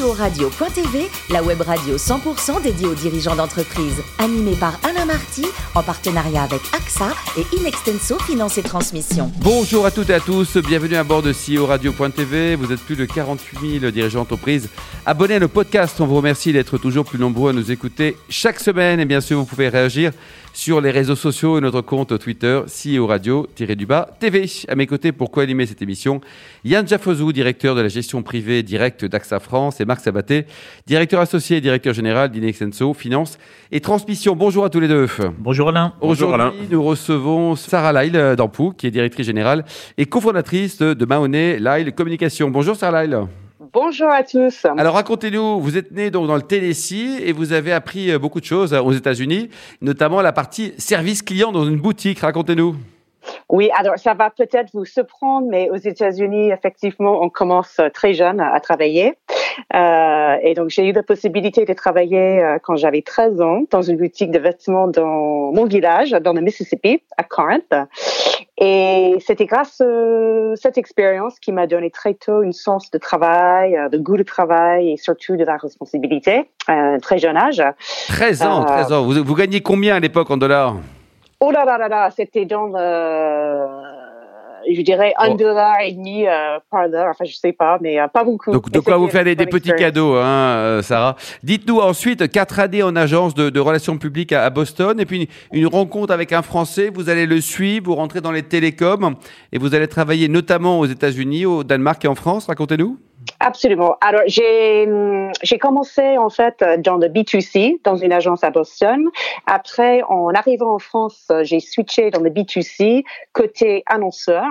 CEO-radio.tv, la web radio 100% dédiée aux dirigeants d'entreprise. Animée par Alain Marty, en partenariat avec AXA et Inextenso Finance et Transmission. Bonjour à toutes et à tous, bienvenue à bord de CEO Radio.tv. Vous êtes plus de 48 000 dirigeants d'entreprise abonnés à nos podcasts. On vous remercie d'être toujours plus nombreux à nous écouter chaque semaine. Et bien sûr, vous pouvez réagir sur les réseaux sociaux et notre compte Twitter CEO Radio-du-bas TV. À mes côtés, pour co-animer cette émission, Yann Jaffozou, directeur de la gestion privée directe d'AXA France, Marc Sabaté, directeur associé et directeur général d'Inexenso Finance et Transmission. Bonjour à tous les deux. Bonjour Alain. Aujourd'hui, nous recevons Sarah Lyle d'Ampou, qui est directrice générale et cofondatrice de Mahoney Lyle Communication. Bonjour Sarah Lyle. Bonjour à tous. Alors racontez-nous, vous êtes né donc dans le Tennessee et vous avez appris euh, beaucoup de choses euh, aux États-Unis, notamment la partie service client dans une boutique. Racontez-nous. Oui, alors ça va peut-être vous surprendre, mais aux États-Unis, effectivement, on commence euh, très jeune à travailler. Euh, et donc, j'ai eu la possibilité de travailler euh, quand j'avais 13 ans dans une boutique de vêtements dans mon village, dans le Mississippi, à Corinth. Et c'était grâce à cette expérience qui m'a donné très tôt une sens de travail, de goût de travail et surtout de la responsabilité, à un très jeune âge. 13 ans, 13 ans. Vous, vous gagnez combien à l'époque en dollars? Oh là là là là, c'était dans le je dirais un dollar et demi euh, par heure. Enfin, je sais pas, mais euh, pas beaucoup. Donc, de quoi vous faire des, petits cadeaux, hein, euh, Sarah. Dites-nous ensuite quatre années en agence de, relations publiques à, Boston, et puis une, rencontre avec un Français. Vous allez le suivre, vous rentrez dans les télécoms, et vous allez travailler notamment aux États-Unis, au Danemark et en France. Racontez-nous. Absolument. Alors, j'ai, j'ai commencé en fait dans le B2C, dans une agence à Boston. Après, en arrivant en France, j'ai switché dans le B2C côté annonceur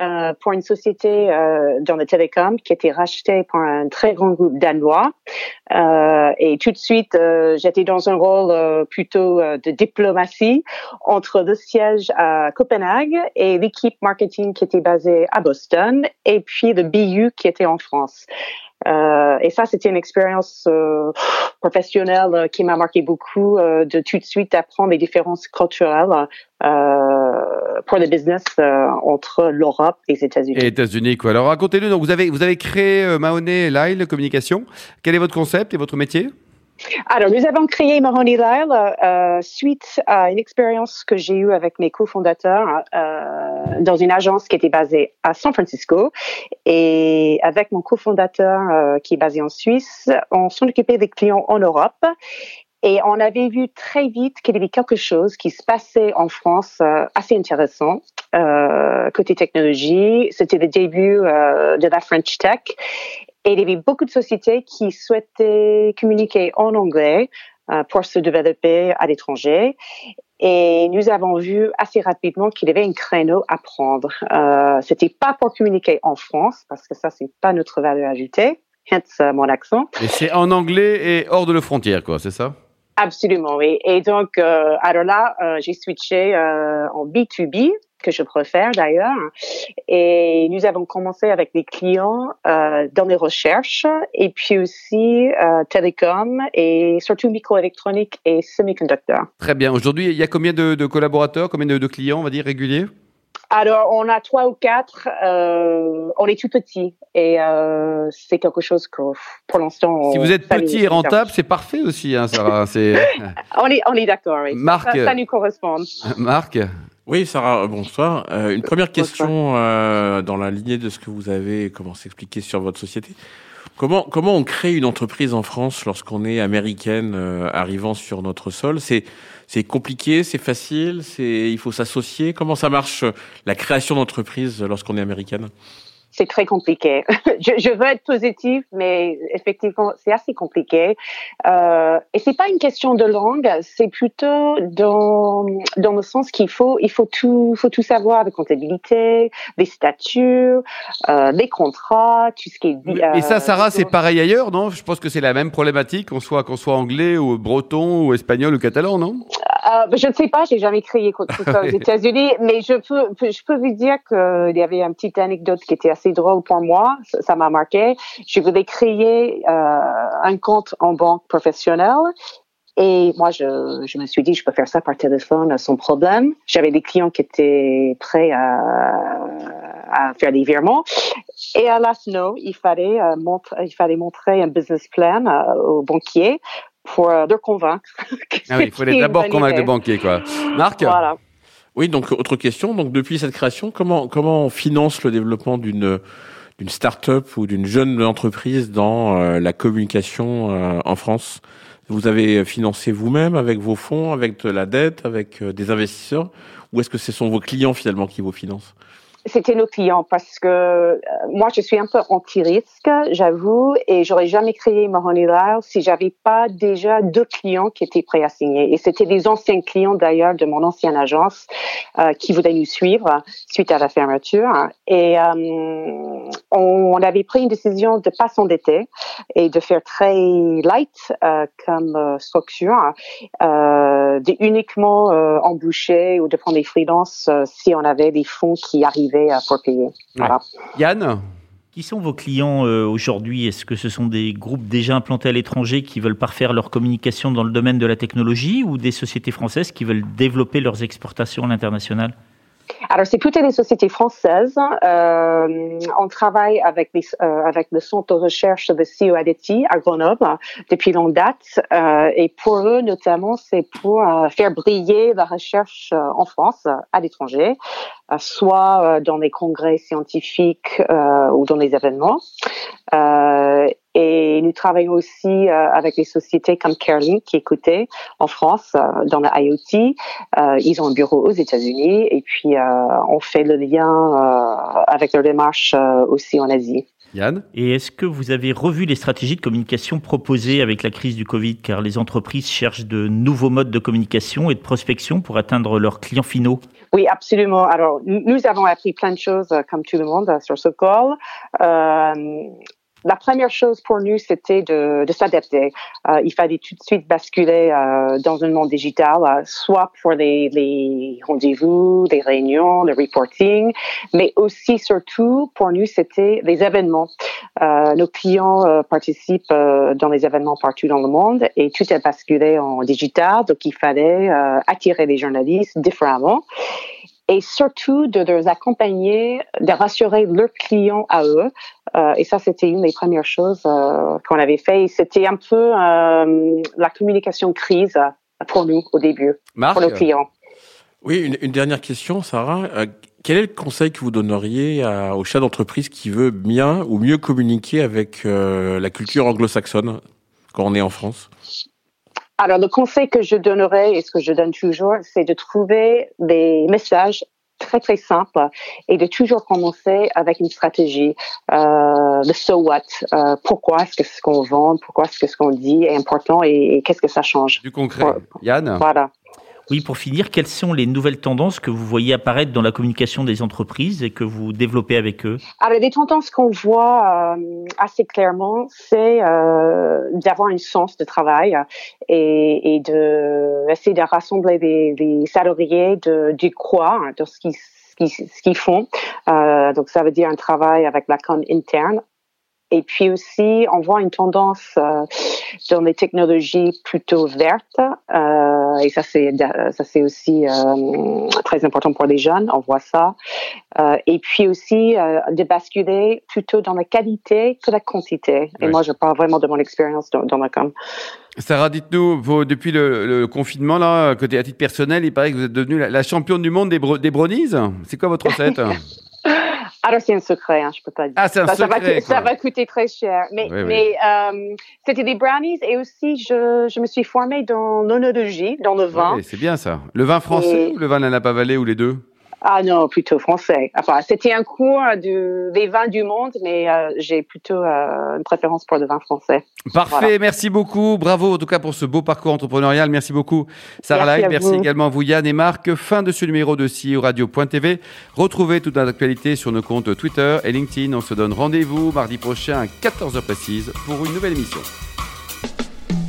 euh, pour une société euh, dans le télécom qui était rachetée par un très grand groupe danois. Euh, et tout de suite, euh, j'étais dans un rôle euh, plutôt de diplomatie entre le siège à Copenhague et l'équipe marketing qui était basée à Boston et puis le BU qui était en France. Euh, et ça, c'était une expérience euh, professionnelle euh, qui m'a marqué beaucoup de tout de suite apprendre les différences culturelles pour le business entre l'Europe et les États-Unis. Et États-Unis, quoi. Alors racontez-nous, vous avez vous avez créé Mahoney Lyle Communication. Quel est votre concept et votre métier? Alors, nous avons créé Mahoney Lyle euh, suite à une expérience que j'ai eue avec mes cofondateurs euh, dans une agence qui était basée à San Francisco. Et avec mon cofondateur euh, qui est basé en Suisse, on s'en occupait des clients en Europe. Et on avait vu très vite qu'il y avait quelque chose qui se passait en France euh, assez intéressant euh, côté technologie. C'était le début euh, de la French Tech. Et il y avait beaucoup de sociétés qui souhaitaient communiquer en anglais euh, pour se développer à l'étranger. Et nous avons vu assez rapidement qu'il y avait un créneau à prendre. Euh, C'était pas pour communiquer en France, parce que ça, c'est pas notre valeur ajoutée. Hence euh, mon accent. Et c'est en anglais et hors de la frontière, quoi, c'est ça? Absolument, oui. Et donc, euh, alors là, euh, j'ai switché euh, en B2B, que je préfère d'ailleurs. Et nous avons commencé avec des clients euh, dans les recherches et puis aussi euh, télécom et surtout microélectronique et semi-conducteurs. Très bien. Aujourd'hui, il y a combien de, de collaborateurs, combien de, de, clients, on va dire, réguliers? Alors, on a trois ou quatre. Euh, on est tout petit et c'est quelque chose que, pour l'instant. Si vous êtes petit et rentable, c'est parfait aussi, hein, Sarah. on est, on est d'accord. Oui. Marc, ça, ça nous correspond. Marc. Oui, Sarah, bonsoir. Euh, une première question euh, dans la lignée de ce que vous avez commencé à expliquer sur votre société. Comment, comment on crée une entreprise en France lorsqu'on est américaine euh, arrivant sur notre sol? C'est c'est compliqué, c'est facile, c'est il faut s'associer. Comment ça marche la création d'entreprise lorsqu'on est américaine? C'est très compliqué. je, je, veux être positive, mais effectivement, c'est assez compliqué. Euh, et c'est pas une question de langue, c'est plutôt dans dans le sens qu'il faut il faut tout faut tout savoir de comptabilité, des statuts, euh, des contrats, tout ce qui est. Euh, et ça, Sarah, c'est pareil ailleurs, non? Je pense que c'est la même problématique, qu'on soit qu'on soit anglais ou breton ou espagnol ou catalan, non? Euh, je ne sais pas, j'ai jamais créé quoi que ce soit aux États-Unis, mais je peux, je peux vous dire qu'il y avait une petite anecdote qui était assez drôle pour moi. Ça m'a marqué. Je voulais créer euh, un compte en banque professionnelle et moi, je, je me suis dit, je peux faire ça par téléphone sans problème. J'avais des clients qui étaient prêts à, à faire des virements. Et à l'ASNO, il fallait, montrer, il fallait montrer un business plan aux banquiers pour leur convaincre. Ah oui, il fallait d'abord convaincre les banquiers, quoi. Marc Voilà. Oui, donc autre question. Donc depuis cette création, comment comment on finance le développement d'une d'une start-up ou d'une jeune entreprise dans euh, la communication euh, en France? Vous avez financé vous-même avec vos fonds, avec de la dette, avec euh, des investisseurs, ou est-ce que ce sont vos clients finalement qui vous financent? C'était nos clients parce que euh, moi je suis un peu anti-risque, j'avoue, et j'aurais jamais créé Lyle si j'avais pas déjà deux clients qui étaient prêts à signer. Et c'était des anciens clients d'ailleurs de mon ancienne agence euh, qui voulaient nous suivre suite à la fermeture. Et euh, on, avait pris une décision de pas s'endetter et de faire très light euh, comme euh, structure, de uniquement embaucher ou de prendre des freelances si on avait des fonds qui arrivaient pour payer. Yann qui sont vos clients euh, aujourd'hui? Est-ce que ce sont des groupes déjà implantés à l'étranger qui veulent parfaire leur communication dans le domaine de la technologie ou des sociétés françaises qui veulent développer leurs exportations à l'international? Alors, c'est plutôt des sociétés françaises. Euh, on travaille avec, les, euh, avec le centre de recherche de CEO Adeti à Grenoble depuis longue date. Euh, et pour eux, notamment, c'est pour euh, faire briller la recherche euh, en France, à l'étranger, euh, soit dans les congrès scientifiques ou dans les événements. Et nous travaillons aussi euh, avec des sociétés comme Carlin qui écoutaient en France euh, dans la IoT. Euh, ils ont un bureau aux États-Unis et puis on fait le lien avec leur démarche aussi en Asie. Yann? Et est-ce que vous avez revu les stratégies de communication proposées avec la crise du Covid? Car les entreprises cherchent de nouveaux modes de communication et de prospection pour atteindre leurs clients finaux. Oui, absolument. Alors, nous avons appris plein de choses, comme tout le monde, sur ce call. Euh, la première chose pour nous, c'était de, de s'adapter. Euh, il fallait tout de suite basculer euh, dans un monde digital, euh, soit pour les, les rendez-vous, les réunions, le reporting, mais aussi surtout pour nous, c'était les événements. Euh, nos clients euh, participent dans les événements partout dans le monde et tout est basculé en digital, donc il fallait attirer les journalistes différemment et surtout de les accompagner, de rassurer leurs clients à eux. Euh, et ça, c'était une des premières choses euh, qu'on avait fait. C'était un peu euh, la communication crise pour nous au début, pour nos clients. Oui, une, une dernière question, Sarah. Euh, quel est le conseil que vous donneriez à, au chef d'entreprise qui veut bien ou mieux communiquer avec euh, la culture anglo-saxonne quand on est en France? Alors, le conseil que je donnerais et ce que je donne toujours, c'est de trouver des messages très très simples et de toujours commencer avec une stratégie. Euh, le so what, euh, pourquoi est-ce que ce qu'on vend, pourquoi est-ce que ce qu'on dit est important et, qu'est-ce que ça change. Du concret. Yann? Voilà. Oui, pour finir, quelles sont les nouvelles tendances que vous voyez apparaître dans la communication des entreprises et que vous développez avec eux? Alors, les tendances qu'on voit euh, assez clairement, c'est euh, d'avoir un sens de travail et, et de essayer de rassembler des, salariés de, du quoi, de ce qu'ils ce qu'ils font. Euh, donc, ça veut dire un travail avec la com interne et puis aussi, on voit une tendance euh, dans les technologies plutôt vertes, euh, et ça c'est ça c'est aussi euh, très important pour les jeunes. On voit ça. Et puis aussi de basculer plutôt dans la qualité que la quantité. Et moi, je parle vraiment de mon expérience dans, dans la com. Sarah, dites-nous, depuis le, confinement, là, côté à titre personnel, il paraît que vous êtes devenue la, championne du monde des, des brownies. C'est quoi votre recette? Alors c'est un secret, hein, je peux pas dire. Ah, c'est un ça, secret. Va, ça va coûter très cher. Mais, mais euh, c'était des brownies et aussi je, je me suis formée dans l'onologie, dans le vin. c'est bien ça. Le vin français ou le vin de la Napa Valley ou les deux? Ah non, plutôt français. Enfin, c'était un cours de, des vins du monde, mais euh, j'ai plutôt euh, une préférence pour le vin français. Parfait, merci beaucoup. Bravo en tout cas pour ce beau parcours entrepreneurial. Merci beaucoup Sarah Merci, merci également à vous Yann et Marc. Fin de ce numéro de CEO Radio.tv. Retrouvez toute l'actualité sur nos comptes Twitter et LinkedIn. On se donne rendez-vous mardi prochain à 14h précise pour une nouvelle émission.